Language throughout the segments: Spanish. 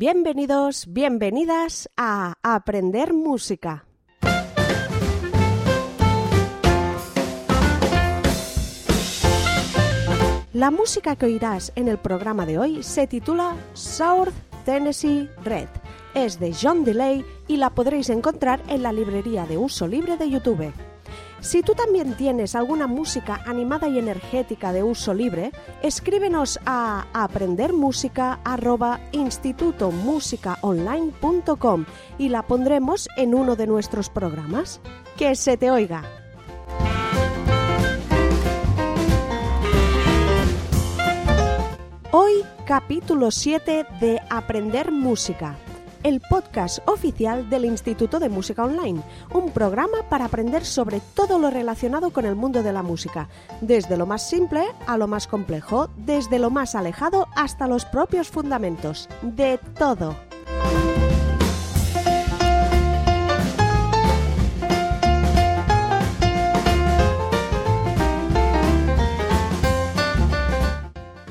Bienvenidos, bienvenidas a Aprender Música. La música que oirás en el programa de hoy se titula South Tennessee Red. Es de John Delay y la podréis encontrar en la librería de uso libre de YouTube. Si tú también tienes alguna música animada y energética de uso libre, escríbenos a aprendermusica@institutomusicaonline.com y la pondremos en uno de nuestros programas. Que se te oiga. Hoy capítulo 7 de Aprender Música el podcast oficial del Instituto de Música Online, un programa para aprender sobre todo lo relacionado con el mundo de la música, desde lo más simple a lo más complejo, desde lo más alejado hasta los propios fundamentos, de todo.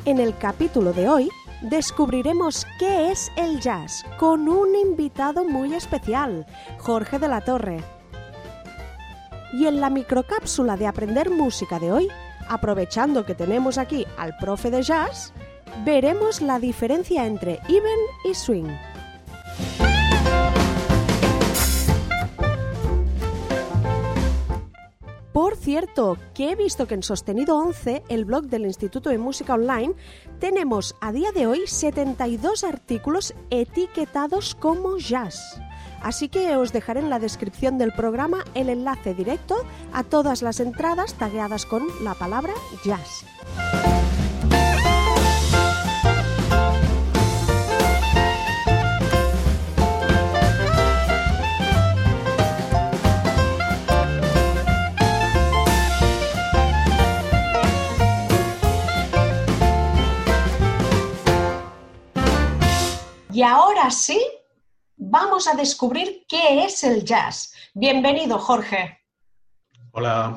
En el capítulo de hoy descubriremos qué es el jazz con un invitado muy especial, Jorge de la Torre. Y en la microcápsula de Aprender Música de hoy, aprovechando que tenemos aquí al profe de jazz, veremos la diferencia entre even y swing. Cierto, que he visto que en Sostenido 11, el blog del Instituto de Música Online, tenemos a día de hoy 72 artículos etiquetados como jazz. Así que os dejaré en la descripción del programa el enlace directo a todas las entradas tagueadas con la palabra jazz. Y ahora sí, vamos a descubrir qué es el jazz. Bienvenido, Jorge. Hola.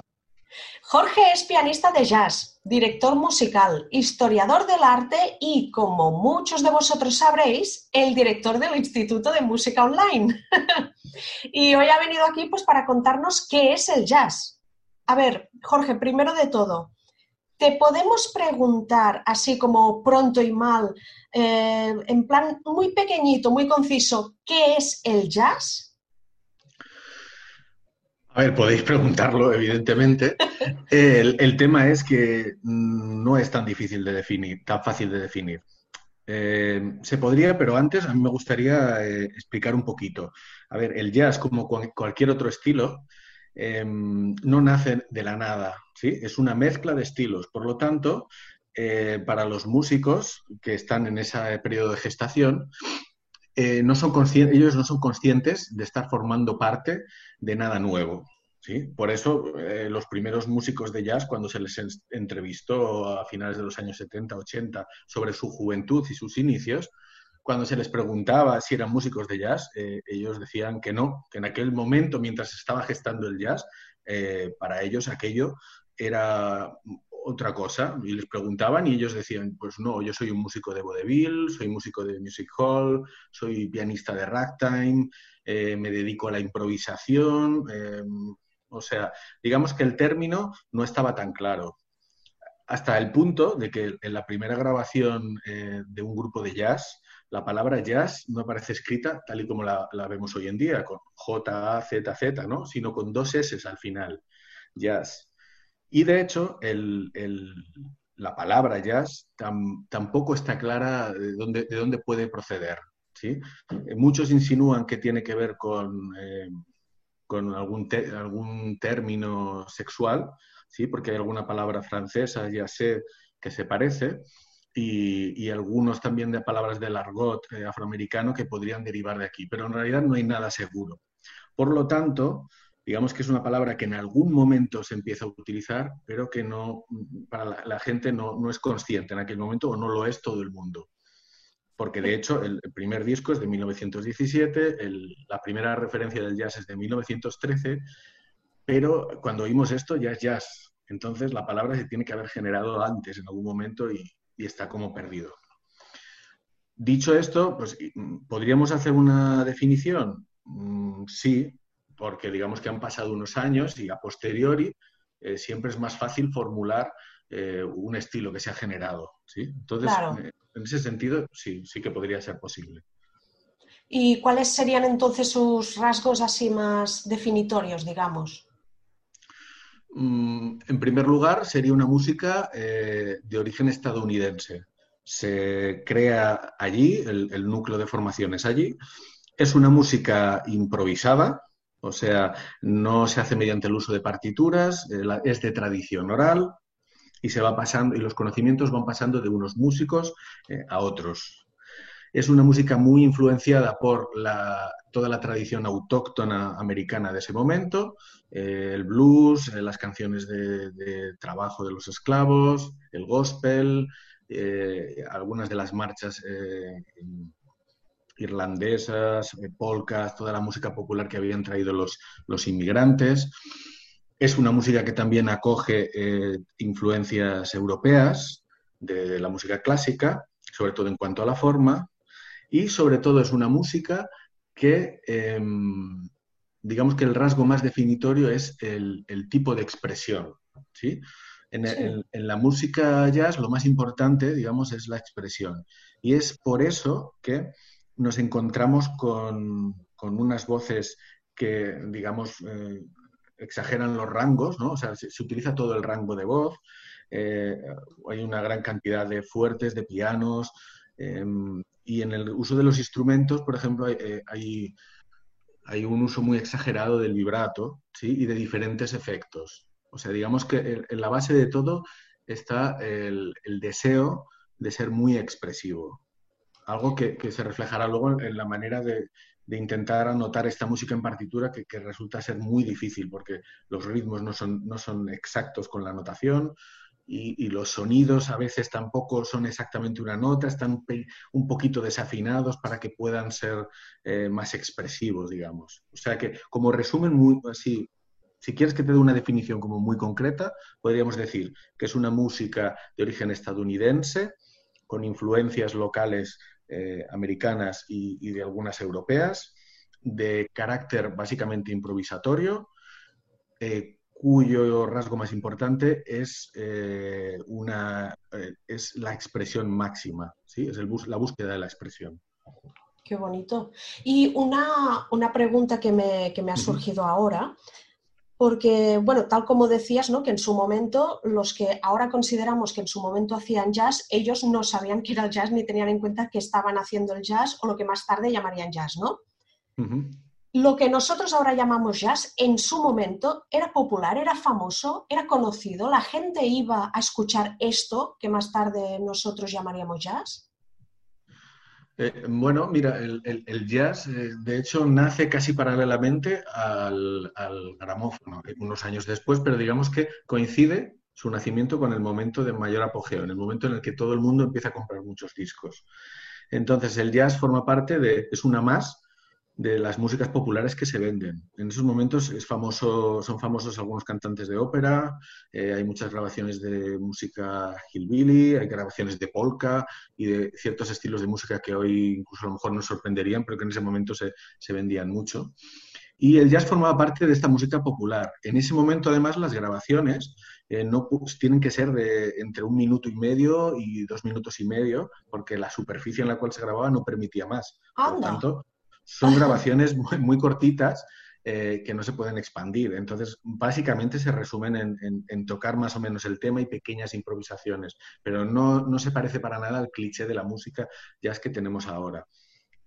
Jorge es pianista de jazz, director musical, historiador del arte y, como muchos de vosotros sabréis, el director del Instituto de Música Online. y hoy ha venido aquí pues, para contarnos qué es el jazz. A ver, Jorge, primero de todo, ¿te podemos preguntar, así como pronto y mal, eh, en plan muy pequeñito, muy conciso, ¿qué es el jazz? A ver, podéis preguntarlo, evidentemente. El, tema es que no es tan difícil de definir, tan fácil de definir. Eh, se podría, pero antes a mí me gustaría eh, explicar un poquito. A ver, el jazz, como cualquier otro estilo, no nace de la nada, ¿sí? Es una mezcla de estilos. Por lo tanto, eh, para los músicos que están en ese periodo de gestación, eh, ellos no son conscientes de estar formando parte de nada nuevo. ¿sí? Por eso eh, los primeros músicos de jazz, cuando se les entrevistó a finales de los años 70, 80 sobre su juventud y sus inicios, cuando se les preguntaba si eran músicos de jazz, ellos decían que no, que en aquel momento, mientras estaba gestando el jazz, para ellos aquello era otra cosa y les preguntaban y ellos decían, pues no, yo soy un músico de vodevil, soy músico de music hall, soy pianista de ragtime, eh, me dedico a la improvisación, o sea, digamos que el término no estaba tan claro. Hasta el punto de que en la primera grabación eh, de un grupo de jazz, la palabra jazz no aparece escrita tal y como la, vemos hoy en día, con J-A-Z-Z, ¿no? sino con dos S al final, jazz. Y de hecho, la palabra jazz tampoco está clara de dónde, de dónde puede proceder. Eh, muchos insinúan que tiene que ver con, eh, algún término sexual, ¿sí? porque hay alguna palabra francesa, ya sé, que se parece, y, y algunos también de palabras del argot eh, afroamericano que podrían derivar de aquí, pero en realidad no hay nada seguro. Por lo tanto, digamos que es una palabra que en algún momento se empieza a utilizar, pero que no, para la, gente no, es consciente en aquel momento o no lo es todo el mundo. Porque de hecho el, primer disco es de 1917, la primera referencia del jazz es de 1913, pero cuando oímos esto ya es jazz. Entonces la palabra se tiene que haber generado antes en algún momento y, y está como perdido. Dicho esto, pues podríamos hacer una definición. Mm, sí, porque digamos que han pasado unos años y a posteriori eh, siempre es más fácil formular eh, un estilo que se ha generado. ¿sí? Entonces, eh, en ese sentido, sí, sí que podría ser posible. ¿Y cuáles serían entonces sus rasgos así más definitorios, digamos? Mm, en primer lugar, sería una música de origen estadounidense. Se crea allí, el, núcleo de formación es allí. Es una música improvisada, o sea, no se hace mediante el uso de partituras, eh, es de tradición oral y se va pasando, y los conocimientos van pasando de unos músicos eh, a otros. Es una música muy influenciada por toda la tradición autóctona americana de ese momento, eh, el blues, las canciones de, trabajo de los esclavos, el gospel, algunas de las marchas irlandesas, eh, polcas, toda la música popular que habían traído los, los inmigrantes. Es una música que también acoge eh, influencias europeas de la música clásica, sobre todo en cuanto a la forma, y sobre todo es una música que, em, digamos que el rasgo más definitorio es el, tipo de expresión. ¿sí? En, en, la música jazz lo más importante, digamos, es la expresión. Y es por eso que nos encontramos con, unas voces que, digamos, eh, exageran los rangos, ¿no? O sea, se, utiliza todo el rango de voz, eh, hay una gran cantidad de fuertes, de pianos, em, y en el uso de los instrumentos, por ejemplo, hay, eh, hay, un uso muy exagerado del vibrato, ¿sí? Y de diferentes efectos. O sea, digamos que en la base de todo está el deseo de ser muy expresivo algo que, se reflejará luego en la manera de, intentar anotar esta música en partitura que, resulta ser muy difícil porque los ritmos no son, no son exactos con la notación y, los sonidos a veces tampoco son exactamente una nota, están un poquito desafinados para que puedan ser eh, más expresivos, digamos. O sea que como resumen muy así, si quieres que te dé una definición como muy concreta, podríamos decir que es una música de origen estadounidense con influencias locales eh, americanas y, de algunas europeas, de carácter básicamente improvisatorio, eh, cuyo rasgo más importante es, eh, una, es la expresión máxima, ¿sí? es el la búsqueda de la expresión. Qué bonito. Y una, pregunta que me, que me ha surgido ahora porque, bueno, tal como decías, ¿no? que en su momento, los que ahora consideramos que en su momento hacían jazz, ellos no sabían que era el jazz ni tenían en cuenta que estaban haciendo el jazz o lo que más tarde llamarían jazz, ¿no? Lo que nosotros ahora llamamos jazz, en su momento era popular, era famoso, era conocido, la gente iba a escuchar esto que más tarde nosotros llamaríamos jazz. Eh, bueno, mira, el, jazz eh, de hecho nace casi paralelamente al, gramófono, eh, unos años después, pero digamos que coincide su nacimiento con el momento de mayor apogeo, en el momento en el que todo el mundo empieza a comprar muchos discos. Entonces, el jazz forma parte de, es una más de las músicas populares que se venden. En esos momentos es famoso, son famosos algunos cantantes de ópera, eh, hay muchas grabaciones de música hillbilly, hay grabaciones de polka y de ciertos estilos de música que hoy incluso a lo mejor nos sorprenderían, pero que en ese momento se, se vendían mucho. Y el jazz formaba parte de esta música popular. En ese momento, además, las grabaciones eh, no tienen que ser de entre un minuto y medio y dos minutos y medio, porque la superficie en la cual se grababa no permitía más. Por lo tanto, son grabaciones muy, cortitas eh, que no se pueden expandir. Entonces, básicamente se resumen en, tocar más o menos el tema y pequeñas improvisaciones, pero no, se parece para nada al cliché de la música jazz que tenemos ahora.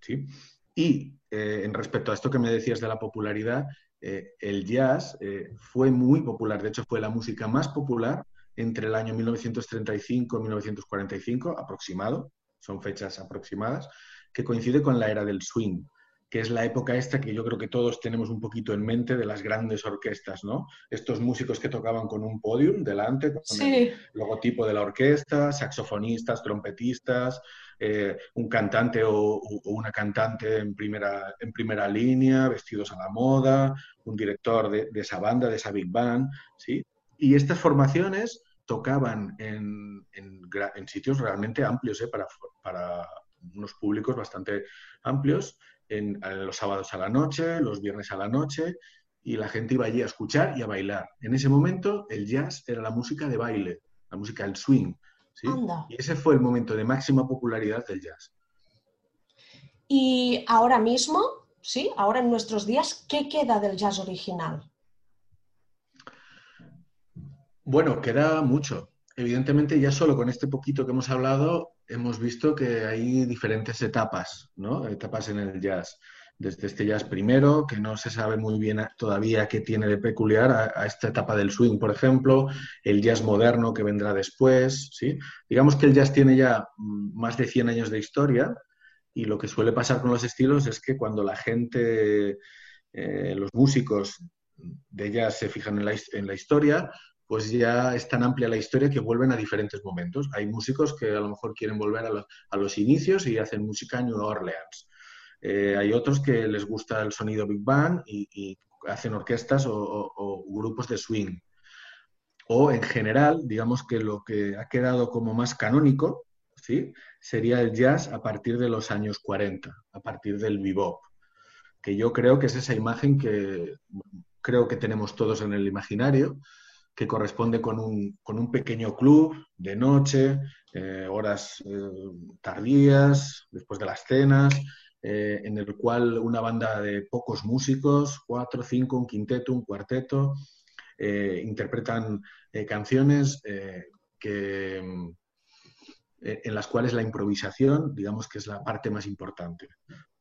¿sí? Y eh, en respecto a esto que me decías de la popularidad, eh, el jazz fue muy popular, de hecho fue la música más popular entre el año 1935 y 1945, aproximado, son fechas aproximadas, que coincide con la era del swing que es la época esta que yo creo que todos tenemos un poquito en mente de las grandes orquestas, ¿no? Estos músicos que tocaban con un podium delante, con el logotipo de la orquesta, saxofonistas, trompetistas, eh, un cantante o, una cantante en primera, en primera línea, vestidos a la moda, un director de, esa banda, de esa big band, ¿sí? Y estas formaciones tocaban en, en, sitios realmente amplios ¿eh? para, para unos públicos bastante amplios, en, los sábados a la noche, los viernes a la noche, y la gente iba allí a escuchar y a bailar. En ese momento el jazz era la música de baile, la música del swing. ¿sí? Y ese fue el momento de máxima popularidad del jazz. Y ahora mismo, sí, ahora en nuestros días, ¿qué queda del jazz original? Bueno, queda mucho. Evidentemente, ya solo con este poquito que hemos hablado, hemos visto que hay diferentes etapas, ¿no? Etapas en el jazz. Desde este jazz primero, que no se sabe muy bien todavía qué tiene de peculiar, a, esta etapa del swing, por ejemplo, el jazz moderno que vendrá después, ¿sí? Digamos que el jazz tiene ya mm, más de 100 años de historia y lo que suele pasar con los estilos es que cuando la gente, eh, los músicos de jazz se fijan en la, en la historia, pues ya es tan amplia la historia que vuelven a diferentes momentos. Hay músicos que a lo mejor quieren volver a los, inicios y hacen música en New Orleans. Eh, hay otros que les gusta el sonido Big Bang y, hacen orquestas o, grupos de swing. O en general, digamos que lo que ha quedado como más canónico ¿sí? sería el jazz a partir de los años 40, a partir del bebop, que yo creo que es esa imagen que creo que tenemos todos en el imaginario, que corresponde con un, con un pequeño club de noche, eh, horas eh, tardías, después de las cenas, eh, en el cual una banda de pocos músicos, cuatro, cinco, un quinteto, un cuarteto, interpretan canciones que, en las cuales la improvisación, digamos que es la parte más importante.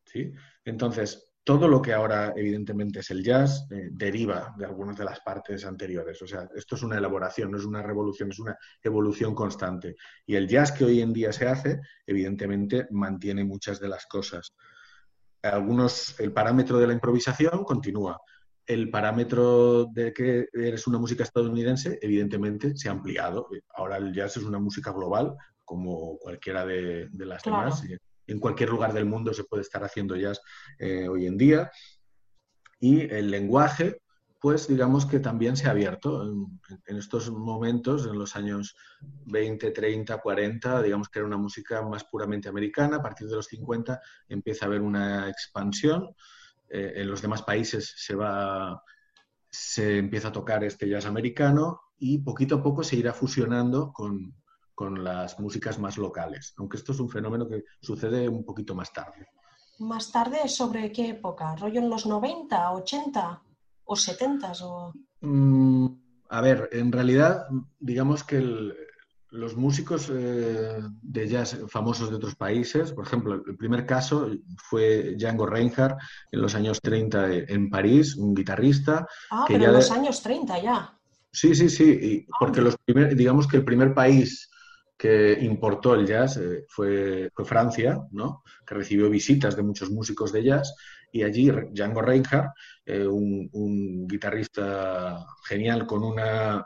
¿sí? Entonces, todo lo que ahora evidentemente es el jazz eh, deriva de algunas de las partes anteriores. O sea, esto es una elaboración, no es una revolución, es una evolución constante. Y el jazz que hoy en día se hace, evidentemente, mantiene muchas de las cosas. Algunos, el parámetro de la improvisación continúa. El parámetro de que eres una música estadounidense, evidentemente, se ha ampliado. Ahora el jazz es una música global, como cualquiera de, las demás en cualquier lugar del mundo se puede estar haciendo jazz eh, hoy en día. Y el lenguaje, pues digamos que también se ha abierto. En, estos momentos, en los años 20, 30, 40, digamos que era una música más puramente americana. A partir de los 50 empieza a haber una expansión. Eh, en los demás países se va se empieza a tocar este jazz americano y poquito a poco se irá fusionando con, con las músicas más locales, aunque esto es un fenómeno que sucede un poquito más tarde. ¿Más tarde sobre qué época? ¿Rollo en los 90, 80 o 70? O... Mm, a ver, en realidad, digamos que los músicos eh, de jazz famosos de otros países, por ejemplo, el primer caso fue Django Reinhardt en los años 30 en París, un guitarrista. Ah, pero en los años 30 ya. Sí, sí, sí, ah, porque los digamos que el primer país que importó el jazz eh, fue, Francia, ¿no? que recibió visitas de muchos músicos de jazz, y allí Django Reinhardt, eh, un, guitarrista genial con una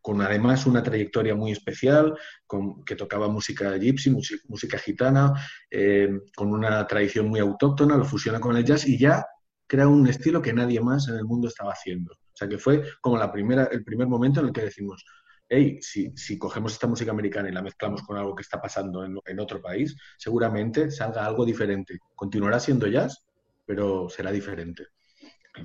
con además una trayectoria muy especial, con, que tocaba música gypsy, música, gitana, eh, con una tradición muy autóctona, lo fusiona con el jazz y ya crea un estilo que nadie más en el mundo estaba haciendo. O sea que fue como la primera, el primer momento en el que decimos, hey, si, cogemos esta música americana y la mezclamos con algo que está pasando en, otro país, seguramente salga algo diferente. Continuará siendo jazz, pero será diferente.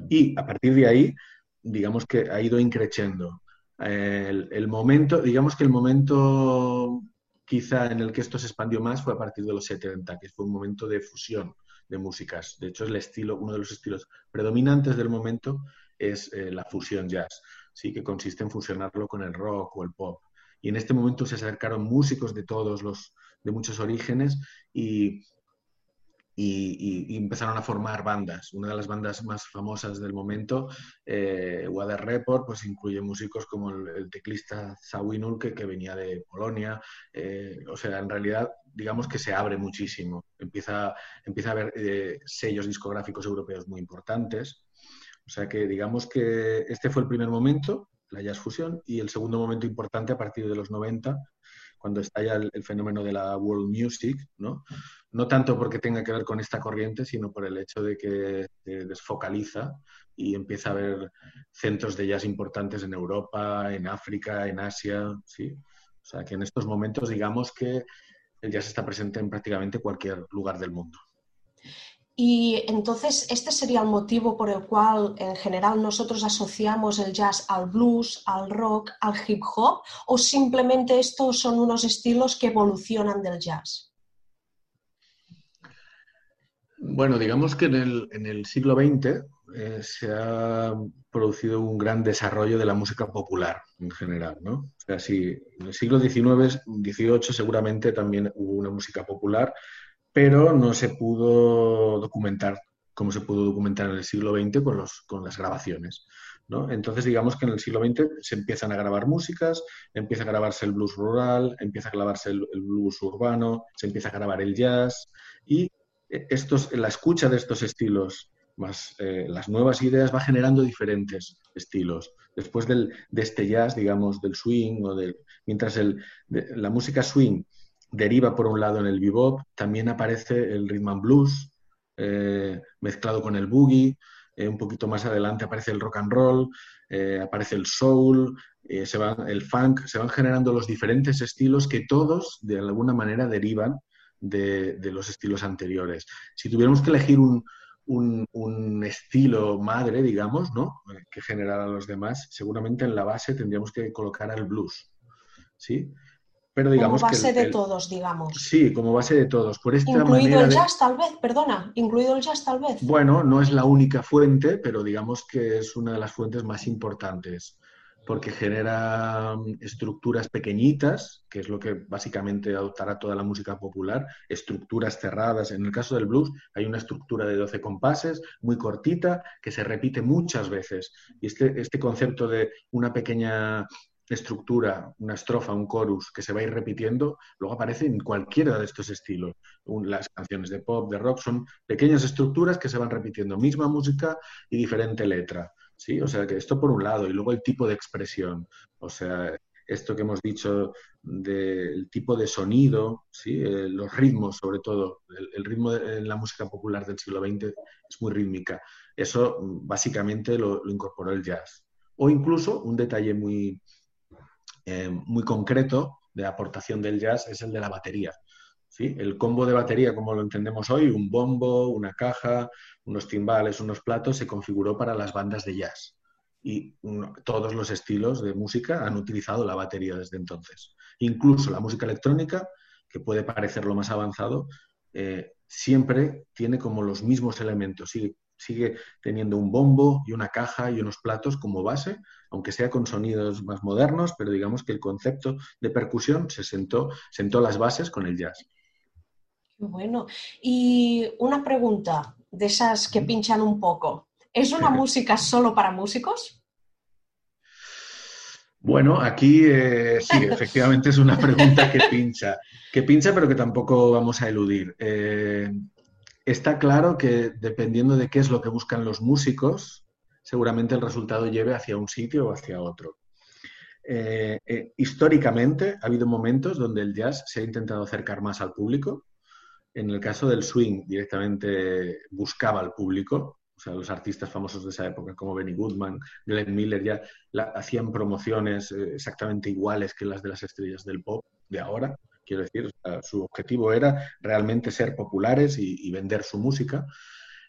Y a partir de ahí, digamos que ha ido increciendo. El, momento, digamos que el momento quizá en el que esto se expandió más fue a partir de los 70, que fue un momento de fusión de músicas. De hecho, el estilo, uno de los estilos predominantes del momento es eh, la fusión jazz sí que consiste en fusionarlo con el rock o el pop. Y en este momento se acercaron músicos de todos los, de muchos orígenes y, y, empezaron a formar bandas. Una de las bandas más famosas del momento, eh, Water Report, pues incluye músicos como el, teclista Zawinul, que, que, venía de Polonia. Eh, o sea, en realidad, digamos que se abre muchísimo. Empieza, empieza a haber eh, sellos discográficos europeos muy importantes. O sea que digamos que este fue el primer momento, la jazz fusión, y el segundo momento importante a partir de los 90, cuando estalla el, fenómeno de la world music, ¿no? No tanto porque tenga que ver con esta corriente, sino por el hecho de que se desfocaliza y empieza a haber centros de jazz importantes en Europa, en África, en Asia, ¿sí? O sea que en estos momentos digamos que el jazz está presente en prácticamente cualquier lugar del mundo. Y entonces, ¿este sería el motivo por el cual en general nosotros asociamos el jazz al blues, al rock, al hip hop? ¿O simplemente estos son unos estilos que evolucionan del jazz? Bueno, digamos que en el, siglo XX eh, se ha producido un gran desarrollo de la música popular en general, ¿no? O sea, en el siglo XIX, XVIII seguramente también hubo una música popular, pero no se pudo documentar como se pudo documentar en el siglo XX con, los, con las grabaciones. ¿no? Entonces, digamos que en el siglo XX se empiezan a grabar músicas, empieza a grabarse el blues rural, empieza a grabarse el, blues urbano, se empieza a grabar el jazz y estos, la escucha de estos estilos más eh, las nuevas ideas va generando diferentes estilos. Después del, de este jazz, digamos, del swing, o del, mientras el, la música swing deriva por un lado en el bebop, también aparece el rhythm and blues eh, mezclado con el boogie, eh, un poquito más adelante aparece el rock and roll, eh, aparece el soul, se van, el funk, se van generando los diferentes estilos que todos de alguna manera derivan de, los estilos anteriores. Si tuviéramos que elegir un, estilo madre, digamos, ¿no? que generara a los demás, seguramente en la base tendríamos que colocar al blues. ¿sí? Pero digamos como base de todos, digamos. Sí, como base de todos. Por esta incluido el jazz, tal vez, perdona, incluido el jazz, tal vez. Bueno, no es la única fuente, pero digamos que es una de las fuentes más importantes, porque genera mm, estructuras pequeñitas, que es lo que básicamente adoptará toda la música popular, estructuras cerradas. En el caso del blues hay una estructura de 12 compases, muy cortita, que se repite muchas veces. Y este, este concepto de una pequeña estructura, una estrofa, un chorus que se va a ir repitiendo, luego aparece en cualquiera de estos estilos. Las canciones de pop, de rock, son pequeñas estructuras que se van repitiendo, misma música y diferente letra. ¿sí? O sea, que esto por un lado, y luego el tipo de expresión. O sea, esto que hemos dicho del tipo de sonido, ¿sí? Eh, los ritmos sobre todo. El, ritmo de la música popular del siglo XX es muy rítmica. Eso básicamente lo incorporó el jazz. O incluso un detalle muy, eh, muy concreto de aportación del jazz es el de la batería. ¿sí? El combo de batería, como lo entendemos hoy, un bombo, una caja, unos timbales, unos platos, se configuró para las bandas de jazz. Y todos los estilos de música han utilizado la batería desde entonces. Incluso la música electrónica, que puede parecer lo más avanzado, eh, siempre tiene como los mismos elementos. Sigue, sigue teniendo un bombo y una caja y unos platos como base, aunque sea con sonidos más modernos, pero digamos que el concepto de percusión se sentó, sentó las bases con el jazz. Bueno. Y una pregunta de esas que pinchan un poco. ¿Es una música solo para músicos? Bueno, aquí eh, sí, efectivamente es una pregunta que pincha, que pincha pero que tampoco vamos a eludir. Eh, está claro que dependiendo de qué es lo que buscan los músicos, seguramente el resultado lleve hacia un sitio o hacia otro. Eh, eh, históricamente ha habido momentos donde el jazz se ha intentado acercar más al público. En el caso del swing, directamente buscaba al público. O sea, los artistas famosos de esa época, como Benny Goodman, Glenn Miller, ya hacían promociones eh, exactamente iguales que las de las estrellas del pop de ahora. Quiero decir, su objetivo era realmente ser populares y, vender su música.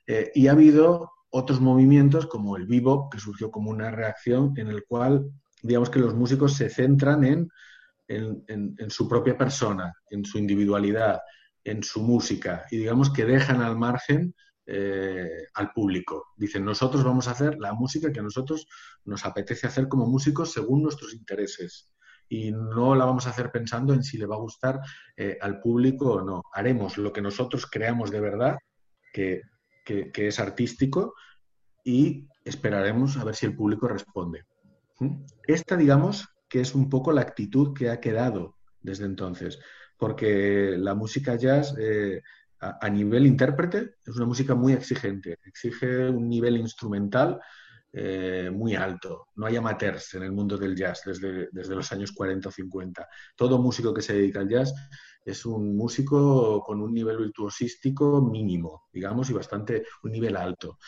Eh, y ha habido otros movimientos como el vivo, que surgió como una reacción en el cual, digamos que los músicos se centran en, su propia persona, en su individualidad, en su música, y digamos que dejan al margen eh, al público. Dicen, nosotros vamos a hacer la música que a nosotros nos apetece hacer como músicos según nuestros intereses y no la vamos a hacer pensando en si le va a gustar eh, al público o no. Haremos lo que nosotros creamos de verdad, que, es artístico, y esperaremos a ver si el público responde. ¿Mm? Esta, digamos, que es un poco la actitud que ha quedado desde entonces, porque la música jazz eh, a, nivel intérprete es una música muy exigente, exige un nivel instrumental eh, muy alto. No hay amateurs en el mundo del jazz desde, desde los años 40 o 50. Todo músico que se dedica al jazz es un músico con un nivel virtuosístico mínimo, digamos, y bastante un nivel alto.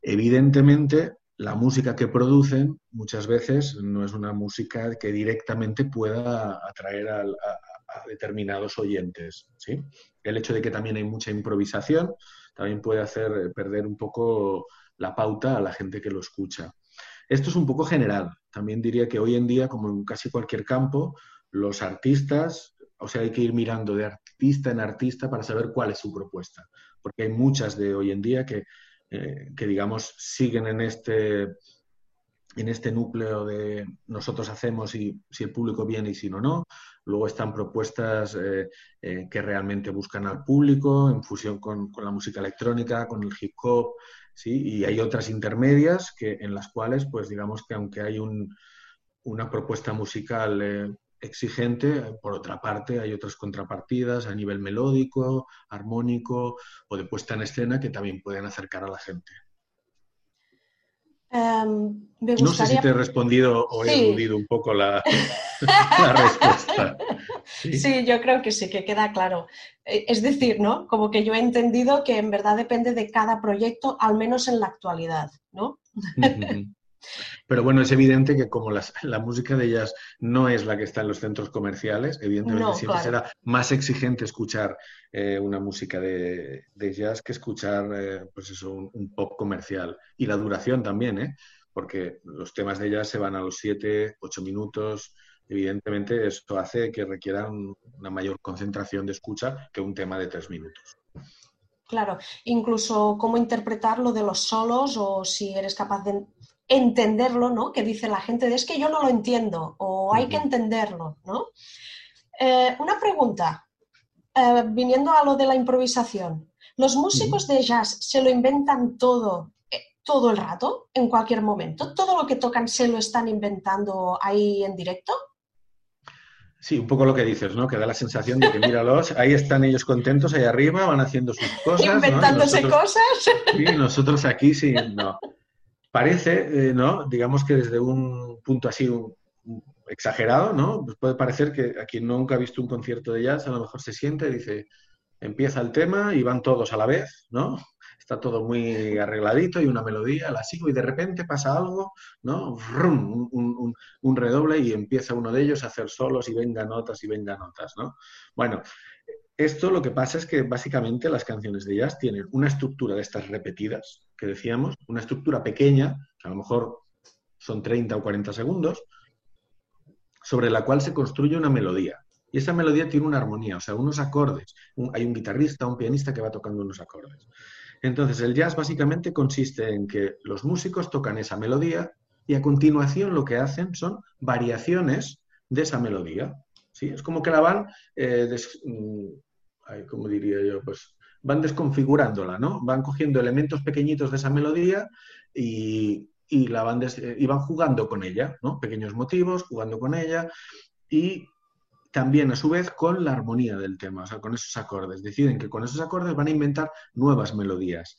Evidentemente, la música que producen muchas veces no es una música que directamente pueda atraer al, determinados oyentes. ¿sí? El hecho de que también hay mucha improvisación también puede hacer perder un poco la pauta a la gente que lo escucha. Esto es un poco general. También diría que hoy en día, como en casi cualquier campo, los artistas, o sea, hay que ir mirando de artista en artista para saber cuál es su propuesta. Porque hay muchas de hoy en día que, eh, que digamos, siguen en este, en este núcleo de nosotros hacemos y si el público viene y si no, no. Luego están propuestas eh, eh, que realmente buscan al público en fusión con, con, la música electrónica, con el hip hop, ¿sí? Y hay otras intermedias que, en las cuales, pues digamos que aunque hay un, una propuesta musical eh, exigente, por otra parte hay otras contrapartidas a nivel melódico, armónico o de puesta en escena que también pueden acercar a la gente. Um, me gustaría... No sé si te he respondido o he eludido un poco la, la respuesta. ¿Sí? ¿Sí? yo creo que sí, que queda claro. Eh, es decir, ¿no? Como que yo he entendido que en verdad depende de cada proyecto, al menos en la actualidad, ¿no? Pero bueno, es evidente que como las, la música de jazz no es la que está en los centros comerciales, evidentemente No, siempre claro. será más exigente escuchar eh, una música de, de jazz que escuchar eh, pues eso, un, un pop comercial. Y la duración también, ¿eh? porque los temas de jazz se van a los 7, 8 minutos. Evidentemente, esto hace que requieran una mayor concentración de escucha que un tema de 3 minutos. Claro, incluso cómo interpretar lo de los solos o si eres capaz de entenderlo, ¿no? Que dice la gente, es que yo no lo entiendo o hay que entenderlo, ¿no? Eh, una pregunta, eh, viniendo a lo de la improvisación. ¿Los músicos de jazz se lo inventan todo, eh, todo el rato, en cualquier momento? ¿Todo lo que tocan se lo están inventando ahí en directo? Sí, un poco lo que dices, ¿no? Que da la sensación de que míralos, ahí están ellos contentos, ahí arriba, van haciendo sus cosas. Inventándose nosotros- cosas. Sí, nosotros aquí sí, no. Parece, eh, ¿no? Digamos que desde un punto así un- un exagerado, ¿no? Pues puede parecer que a quien nunca ha visto un concierto de jazz a lo mejor se siente y dice, empieza el tema y van todos a la vez, ¿no? Está todo muy arregladito y una melodía, la sigo y de repente pasa algo, ¿no? Un, redoble y empieza uno de ellos a hacer solos y venga notas y venga notas, ¿no? Bueno, esto lo que pasa es que básicamente las canciones de jazz tienen una estructura de estas repetidas, que decíamos, una estructura pequeña, que a lo mejor son 30 o 40 segundos, sobre la cual se construye una melodía. Y esa melodía tiene una armonía, o sea, unos acordes. Hay un guitarrista, un pianista que va tocando unos acordes. Entonces, el jazz básicamente consiste en que los músicos tocan esa melodía y a continuación lo que hacen son variaciones de esa melodía. ¿sí? Es como que la van, eh, mm, ay, ¿cómo diría yo? Pues van desconfigurándola, ¿no? Van cogiendo elementos pequeñitos de esa melodía y, van eh, y van jugando con ella, ¿no? Pequeños motivos, jugando con ella y también a su vez con la armonía del tema, o sea, con esos acordes. Deciden que con esos acordes van a inventar nuevas melodías.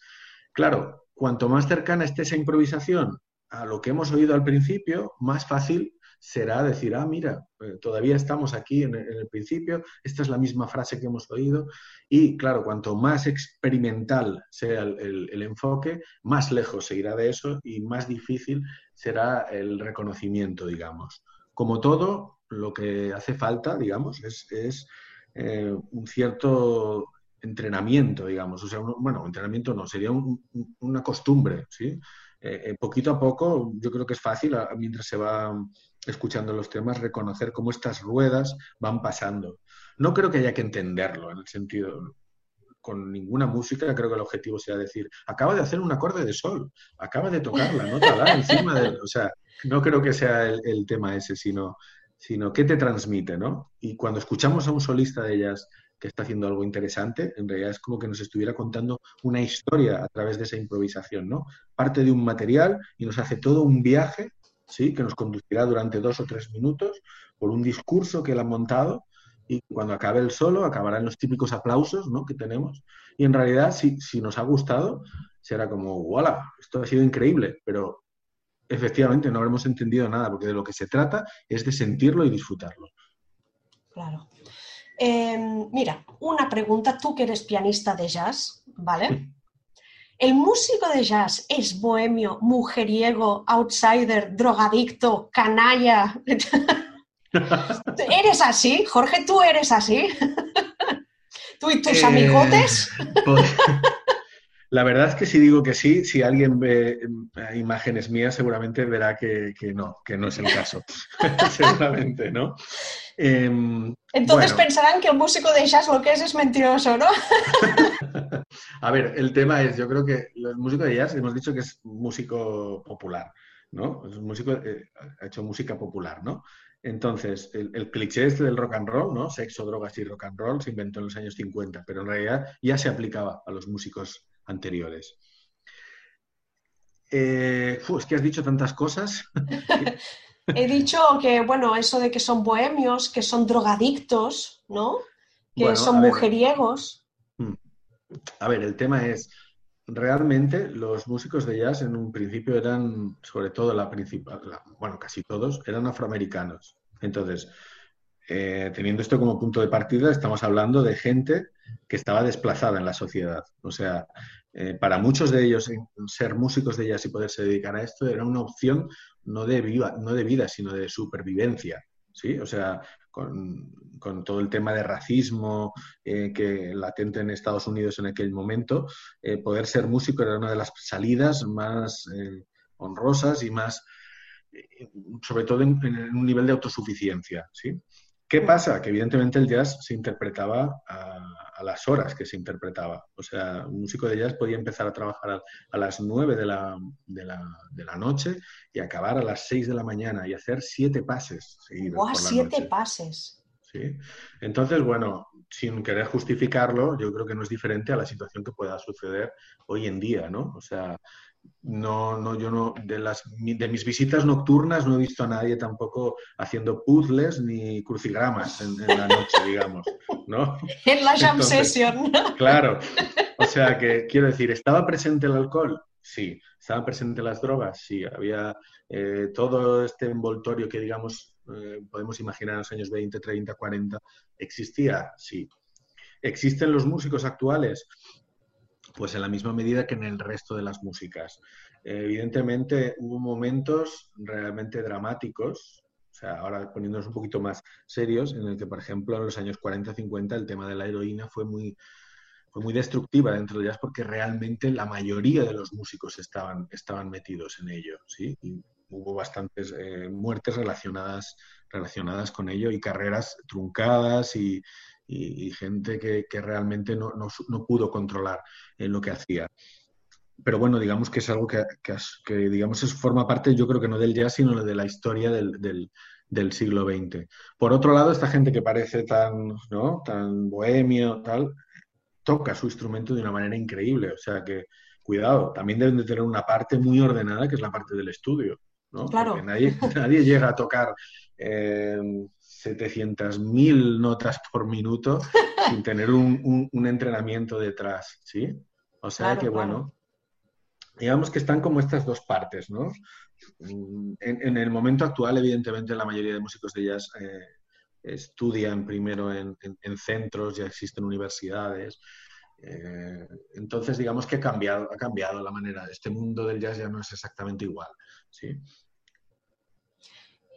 Claro, cuanto más cercana esté esa improvisación a lo que hemos oído al principio, más fácil será decir, ah, mira, eh, todavía estamos aquí en el, principio, esta es la misma frase que hemos oído. Y claro, cuanto más experimental sea el, el- el enfoque, más lejos se irá de eso y más difícil será el reconocimiento, digamos. Como todo, lo que hace falta, digamos, es, es, eh, un cierto entrenamiento, digamos. O sea, un- bueno, entrenamiento no, sería un- un- una costumbre, ¿sí? Eh, eh, poquito a poco, yo creo que es fácil, a- mientras se va escuchando los temas, reconocer cómo estas ruedas van pasando. No creo que haya que entenderlo en el sentido, con ninguna música, creo que el objetivo sea decir, acaba de hacer un acorde de sol, acaba de tocar la nota la encima del... O sea, no creo que sea el, el tema ese, sino, sino qué te transmite, ¿no? Y cuando escuchamos a un solista de ellas que está haciendo algo interesante, en realidad es como que nos estuviera contando una historia a través de esa improvisación, ¿no? Parte de un material y nos hace todo un viaje, ¿sí? Que nos conducirá durante dos o tres minutos por un discurso que él ha montado y cuando acabe el solo acabarán los típicos aplausos ¿no? que tenemos y en realidad si, si nos ha gustado será como, ¡wala! Esto ha sido increíble, pero efectivamente no habremos entendido nada porque de lo que se trata es de sentirlo y disfrutarlo. Claro. Eh, mira, una pregunta, tú que eres pianista de jazz, ¿vale? ¿El músico de jazz es bohemio, mujeriego, outsider, drogadicto, canalla? ¿Eres así? Jorge, ¿tú eres así? ¿Tú y tus amigotes? Pues, la verdad es que si digo que sí, si alguien ve eh, imágenes mías, seguramente verá que, no, que no es el caso. seguramente, ¿no? Em, Entonces pensarán que el músico de jazz lo que es es mentiroso, ¿no? A ver, el tema es, yo creo que el músico de jazz hemos dicho que es músico popular, ¿no? Es un músico, eh, ha hecho música popular, ¿no? Entonces, el, el, cliché este del rock and roll, ¿no? Sexo, drogas y rock and roll se inventó en los años 50, pero en realidad ya se aplicaba a los músicos anteriores. Eh, es que has dicho tantas cosas. He dicho que, bueno, eso de que son bohemios, que son drogadictos, ¿no? Que son mujeriegos. Hmm. A ver, el tema es, realmente los músicos de jazz en un principio eran, sobre todo la principal, bueno, casi todos, eran afroamericanos. Entonces, eh, teniendo esto como punto de partida, estamos hablando de gente que estaba desplazada en la sociedad. O sea, eh, para muchos de ellos ser músicos de jazz y poderse dedicar a esto era una opción no de, no de vida, sino de supervivencia. ¿sí? O sea, con, todo el tema de racismo eh, que latente en Estados Unidos en aquel momento, poder ser músico era una de las salidas más honrosas y más, sobre todo en, en, un nivel de autosuficiencia. ¿sí? ¿Qué pasa? Que evidentemente el jazz se interpretaba a, las horas que se interpretaba. O sea, un músico de jazz podía empezar a trabajar a, las 9 de la, de, la, noche y acabar a las 6 de la mañana y hacer siete pases seguidos. siete pases! Sí. Entonces, bueno, sin querer justificarlo, yo creo que no es diferente a la situación que pueda suceder hoy en día, ¿no? O sea, no, no, yo no, de, las, de mis visitas nocturnas no he visto a nadie tampoco haciendo puzzles ni crucigramas en, la noche, digamos, ¿no? En la jam session. Claro, o sea que quiero decir, ¿estaba presente el alcohol? Sí. ¿Estaban presentes las drogas? Sí. Había eh, todo este envoltorio que, digamos, eh, podemos imaginar en los años 20, 30, 40, ¿existía? Sí. ¿Existen los músicos actuales? Pues en la misma medida que en el resto de las músicas. evidentemente hubo momentos realmente dramáticos, o sea, ahora poniéndonos un poquito más serios, en el que, por ejemplo, en los años 40-50 el tema de la heroína fue muy, muy destructiva dentro de jazz porque realmente la mayoría de los músicos estaban, estaban metidos en ello, ¿sí? Hubo bastantes eh, muertes relacionadas, relacionadas con ello y carreras truncadas y, y, gente que, realmente no, pudo controlar en lo que hacía. Pero bueno, digamos que es algo que, que, digamos es, forma parte, yo creo que no del jazz, sino de la historia del, del, siglo XX. Por otro lado, esta gente que parece tan, ¿no? tan bohemio, tal, toca su instrumento de una manera increíble. O sea que, cuidado, también deben de tener una parte muy ordenada, que es la parte del estudio. ¿no? Claro. nadie, nadie llega a tocar eh, 700.000 notas por minuto sin tener un, entrenamiento detrás, ¿sí? O sea que, bueno, digamos que están como estas dos partes, ¿no? En, el momento actual, evidentemente, la mayoría de músicos de jazz eh, estudian primero en, centros, ya existen universidades. Eh, entonces, digamos que ha cambiado, ha cambiado la manera. Este mundo del jazz ya no es exactamente igual, ¿sí?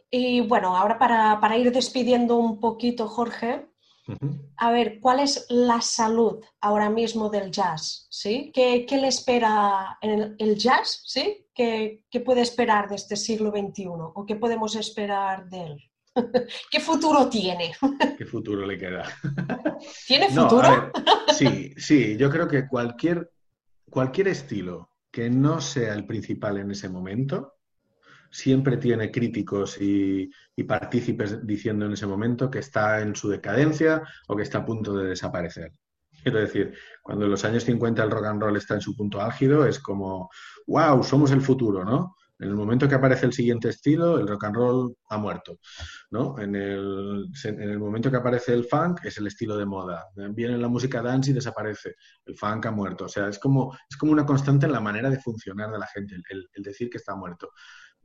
Y bueno, ahora para, ir despidiendo un poquito, Jorge, a ver, ¿cuál es la salud ahora mismo del jazz? ¿Sí? ¿Qué, le espera en el, jazz? ¿Sí? ¿Qué, puede esperar de este siglo XXI? ¿O qué podemos esperar de él? ¿Qué futuro tiene? ¿Qué futuro le queda? ¿Tiene futuro? sí, sí, yo creo que cualquier, cualquier estilo que no sea el principal en ese momento, siempre tiene críticos y, partícipes diciendo en ese momento que está en su decadencia o que está a punto de desaparecer. Quiero decir, cuando en los años 50 el rock and roll está en su punto álgido, es como, wow, somos el futuro, ¿no? En el momento que aparece el siguiente estilo, el rock and roll ha muerto, ¿no? En el, en el momento que aparece el funk, es el estilo de moda. Viene la música dance y desaparece. El funk ha muerto. O sea, es como, es como una constante en la manera de funcionar de la gente, el decir que está muerto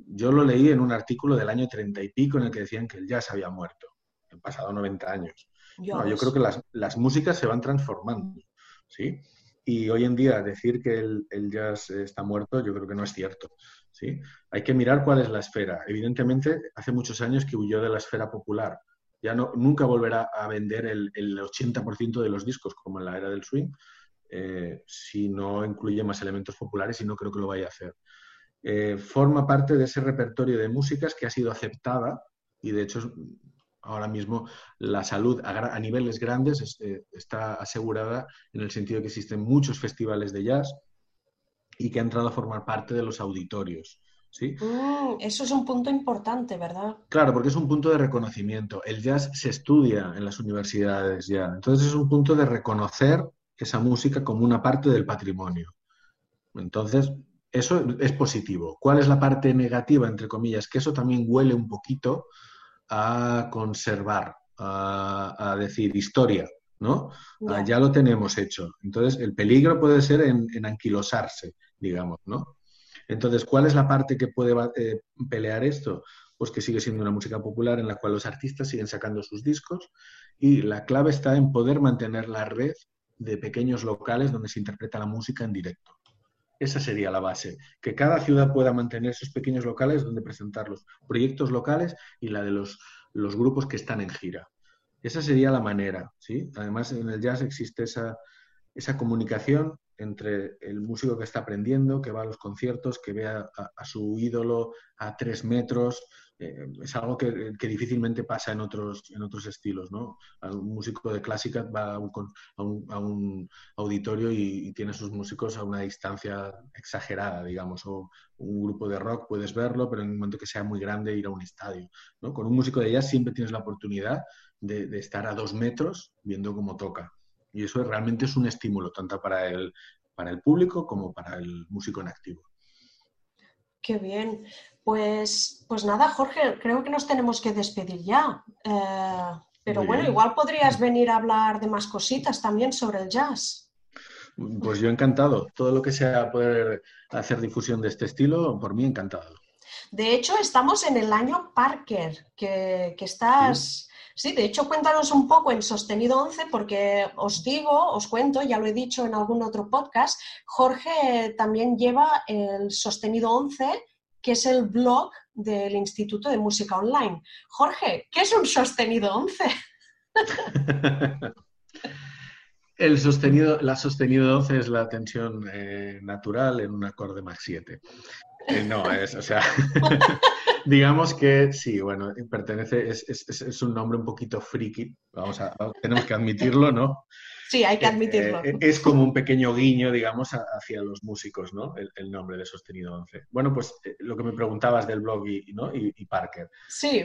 yo lo leí en un artículo del año treinta y pico en el que decían que el jazz había muerto, en pasado 90 años. yo creo que las, músicas se van transformando, ¿sí? Y hoy en día decir que el, jazz está muerto, yo creo que no es cierto, ¿sí? Hay que mirar cuál es la esfera. Evidentemente, hace muchos años que huyó de la esfera popular. Ya no, nunca volverá a vender el, el 80% de los discos como en la era del swing, eh, si no incluye más elementos populares y no creo que lo vaya a hacer. Eh, forma parte de ese repertorio de músicas que ha sido aceptada y de hecho ahora mismo la salud a, niveles grandes eh, está asegurada en el sentido de que existen muchos festivales de jazz y que ha entrado a formar parte de los auditorios. ¿sí? Mm, eso es un punto importante, ¿verdad? Claro, porque es un punto de reconocimiento. El jazz se estudia en las universidades ya. Entonces es un punto de reconocer esa música como una parte del patrimonio. Entonces, eso es positivo. ¿Cuál es la parte negativa, entre comillas? Que eso también huele un poquito a conservar, a, decir historia, ¿no? ya lo tenemos hecho. Entonces, el peligro puede ser en, anquilosarse, digamos, ¿no? Entonces, ¿cuál es la parte que puede eh, pelear esto? Pues que sigue siendo una música popular en la cual los artistas siguen sacando sus discos y la clave está en poder mantener la red de pequeños locales donde se interpreta la música en directo. Esa sería la base, que cada ciudad pueda mantener esos pequeños locales donde presentar los proyectos locales y la de los, los grupos que están en gira. Esa sería la manera, ¿sí? Además, en el jazz existe esa, esa comunicación entre el músico que está aprendiendo, que va a los conciertos, que ve a, su ídolo a tres metros. Eh, es algo que, difícilmente pasa en otros, en otros estilos. ¿no? Un músico de clásica va a un, auditorio y, tiene a sus músicos a una distancia exagerada, digamos. O un grupo de rock puedes verlo, pero en un momento que sea muy grande ir a un estadio. ¿no? Con un músico de jazz siempre tienes la oportunidad de, de estar a dos metros viendo cómo toca. Y eso realmente es un estímulo, tanto para el, para el público como para el músico en activo. Qué bien. Pues, pues nada, Jorge, creo que nos tenemos que despedir ya. Eh, pero bueno, igual podrías venir a hablar de más cositas también sobre el jazz. Pues yo encantado. Todo lo que sea poder hacer difusión de este estilo, por mí encantado. De hecho, estamos en el año Parker, que, estás... Sí, de hecho, cuéntanos un poco en Sostenido 11, porque os digo, os cuento, ya lo he dicho en algún otro podcast, Jorge también lleva el Sostenido 11, que es el blog del Instituto de Música Online. Jorge, ¿qué es un Sostenido 11? El sostenido, la sostenido 11 es la tensión eh, natural en un acorde más 7. Eh, no, es, o sea, digamos que sí, bueno, pertenece, es, es, es, un nombre un poquito friki, vamos a, tenemos que admitirlo, ¿no? Sí, hay que admitirlo. Eh, es como un pequeño guiño, digamos, hacia los músicos, ¿no? El, nombre de Sostenido 11. Bueno, pues eh, lo que me preguntabas del blog y, ¿no? y, Parker. Sí.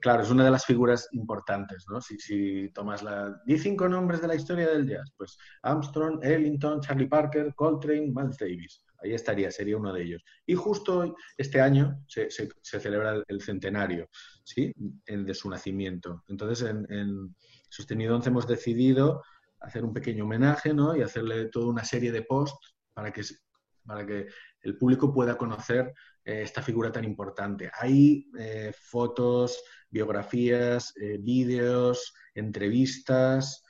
claro, es una de las figuras importantes, ¿no? Si, si tomas la... Di cinco nombres de la historia del jazz, pues Armstrong, Ellington, Charlie Parker, Coltrane, Miles Davis ahí estaría, sería uno de ellos. Y justo este año se, celebra el, centenario ¿sí? de su nacimiento. Entonces, en, Sostenido 11 hemos decidido hacer un pequeño homenaje ¿no? y hacerle toda una serie de posts para que, para que el público pueda conocer eh, esta figura tan importante. Hay eh, fotos, biografías, eh, vídeos, entrevistas,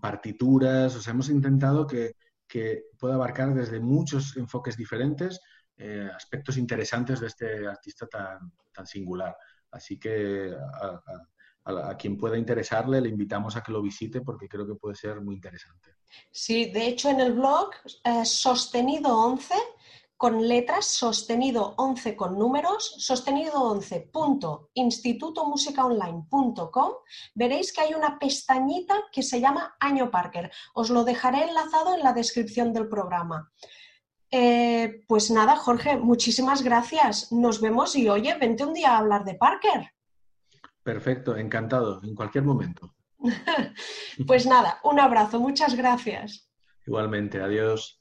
partituras, o sea, hemos intentado que que puede abarcar desde muchos enfoques diferentes eh, aspectos interesantes de este artista tan, tan singular. Así que a, quien pueda interesarle le invitamos a que lo visite porque creo que puede ser muy interesante. Sí, de hecho en el blog eh, Sostenido 11 con letras, sostenido 11 con números, sostenido 11 institutomusicaonline.com, veréis que hay una pestañita que se llama Año Parker. Os lo dejaré enlazado en la descripción del programa. Eh, pues nada, Jorge, muchísimas gracias. Nos vemos y oye, vente un día a hablar de Parker. Perfecto, encantado, en cualquier momento. pues nada, un abrazo, muchas gracias. Igualmente, adiós.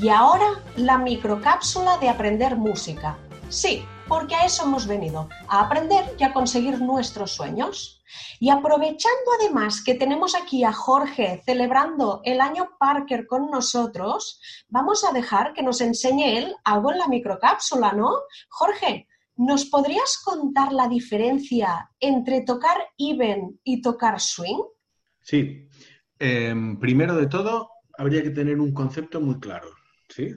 Y ahora la microcápsula de aprender música. Sí, porque a eso hemos venido, a aprender y a conseguir nuestros sueños. Y aprovechando además que tenemos aquí a Jorge celebrando el año Parker con nosotros, vamos a dejar que nos enseñe él algo en la microcápsula, ¿no? Jorge, ¿nos podrías contar la diferencia entre tocar even y tocar swing? Sí, Em, primero de todo, habría que tener un concepto muy claro, ¿sí?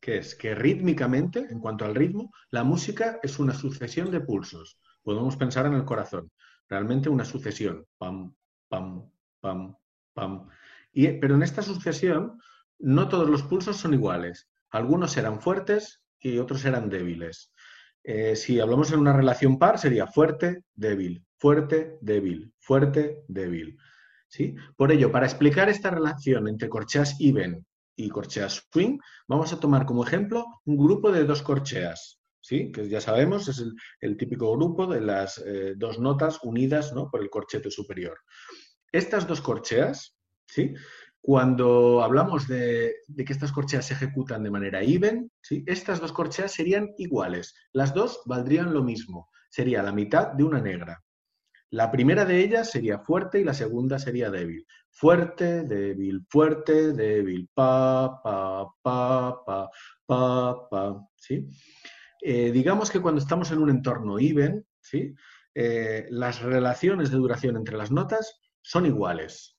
Que es que rítmicamente, en cuanto al ritmo, la música es una sucesión de pulsos. Podemos pensar en el corazón, realmente una sucesión, pam, pam, pam, pam. Y, pero en esta sucesión, no todos los pulsos son iguales. Algunos serán fuertes y otros serán débiles. Eh, si hablamos en una relación par, sería fuerte, débil, fuerte, débil, fuerte, débil. ¿sí? Por ello, para explicar esta relación entre corcheas even y corcheas swing, vamos a tomar como ejemplo un grupo de dos corcheas, ¿sí? que ya sabemos es el, típico grupo de las eh, dos notas unidas ¿no? por el corchete superior. Estas dos corcheas, ¿sí? cuando hablamos de, que estas corcheas se ejecutan de manera even, ¿sí? estas dos corcheas serían iguales. Las dos valdrían lo mismo. Sería la mitad de una negra. La primera de ellas sería fuerte y la segunda sería débil. Fuerte, débil, fuerte, débil, pa, pa, pa, pa, pa, pa, ¿sí? Eh, digamos que cuando estamos en un entorno even, ¿sí? Eh, las relaciones de duración entre las notas son iguales.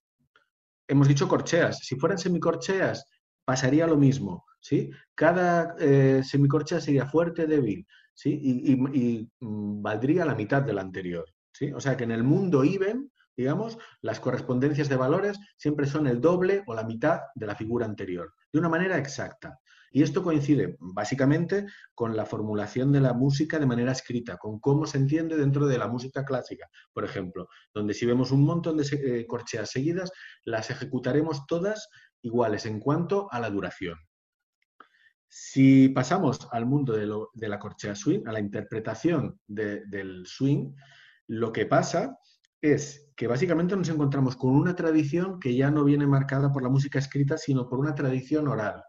Hemos dicho corcheas. Si fueran semicorcheas, pasaría lo mismo. ¿sí? Cada eh, semicorchea sería fuerte, débil, ¿sí? y, y mm, valdría la mitad de la anterior. O sea que en el mundo IBEM, digamos, las correspondencias de valores siempre son el doble o la mitad de la figura anterior, de una manera exacta. Y esto coincide básicamente con la formulación de la música de manera escrita, con cómo se entiende dentro de la música clásica, por ejemplo, donde si vemos un montón de eh, corcheas seguidas, las ejecutaremos todas iguales en cuanto a la duración. Si pasamos al mundo de, la corchea swing, a la interpretación del swing, lo que pasa es que básicamente nos encontramos con una tradición que ya no viene marcada por la música escrita, sino por una tradición oral.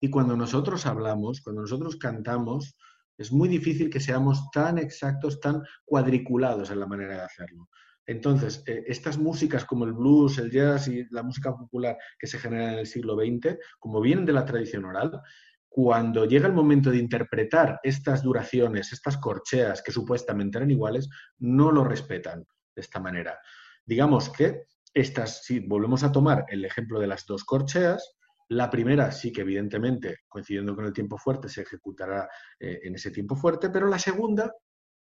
Y cuando nosotros hablamos, cuando nosotros cantamos, es muy difícil que seamos tan exactos, tan cuadriculados en la manera de hacerlo. Entonces, eh, estas músicas como el blues, el jazz y la música popular que se genera en el siglo XX, como vienen de la tradición oral, cuando llega el momento de interpretar estas duraciones, estas corcheas que supuestamente eran iguales, no lo respetan de esta manera. Digamos que estas, si volvemos a tomar el ejemplo de las dos corcheas, la primera sí que evidentemente, coincidiendo con el tiempo fuerte, se ejecutará eh, en ese tiempo fuerte, pero la segunda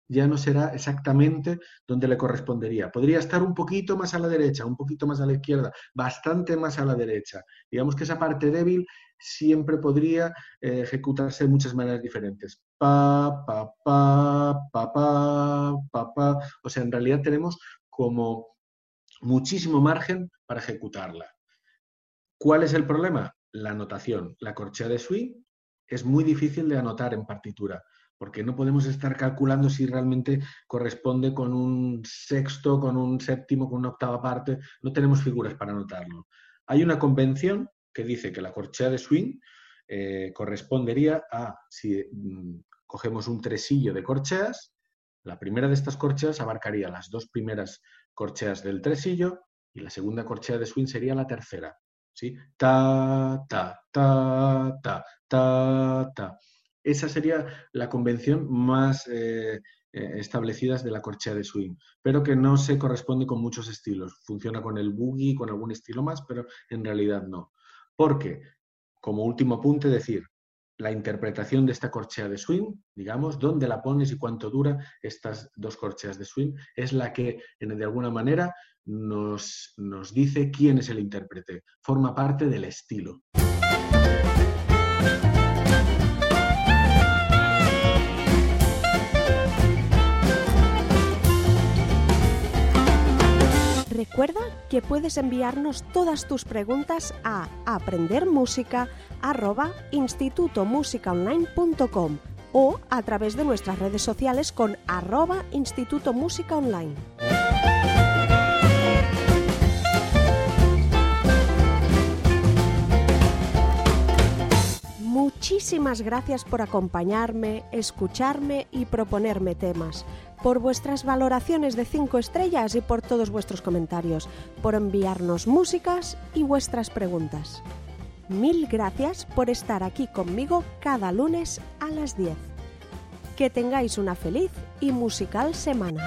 ya no será exactamente donde le correspondería. Podría estar un poquito más a la derecha, un poquito más a la izquierda, bastante más a la derecha. Digamos que esa parte débil siempre podría eh, ejecutarse de muchas maneras diferentes. Pa, pa, pa, pa. O sea, en realidad tenemos como muchísimo margen para ejecutarla. ¿Cuál es el problema? La anotación. La corchea de swing es muy difícil de anotar en partitura porque no podemos estar calculando si realmente corresponde con un sexto, con un séptimo, con una octava parte, no tenemos figuras para anotarlo. Hay una convención que dice que la corchea de swing eh, correspondería a, si mm, cogemos un tresillo de corcheas, la primera de estas corcheas abarcaría las dos primeras corcheas del tresillo y la segunda corchea de swing sería la tercera. ¿sí? Ta, ta, ta, ta, ta, ta. Esa sería la convención más eh, eh, establecidas de la corchea de swing, pero que no se corresponde con muchos estilos. Funciona con el boogie, con algún estilo más, pero en realidad no. Porque, como último apunte, decir, la interpretación de esta corchea de swing, digamos, dónde la pones y cuánto dura estas dos corcheas de swing, es la que de alguna manera nos, nos dice quién es el intérprete. Forma parte del estilo. Recuerda que puedes enviarnos todas tus preguntas a aprendermusica.institutomusicaonline.com o a través de nuestras redes sociales con arroba Instituto Música Online. Muchísimas gracias por acompañarme, escucharme y proponerme temas por vuestras valoraciones de 5 estrellas y por todos vuestros comentarios, por enviarnos músicas y vuestras preguntas. Mil gracias por estar aquí conmigo cada lunes a las 10. Que tengáis una feliz y musical semana.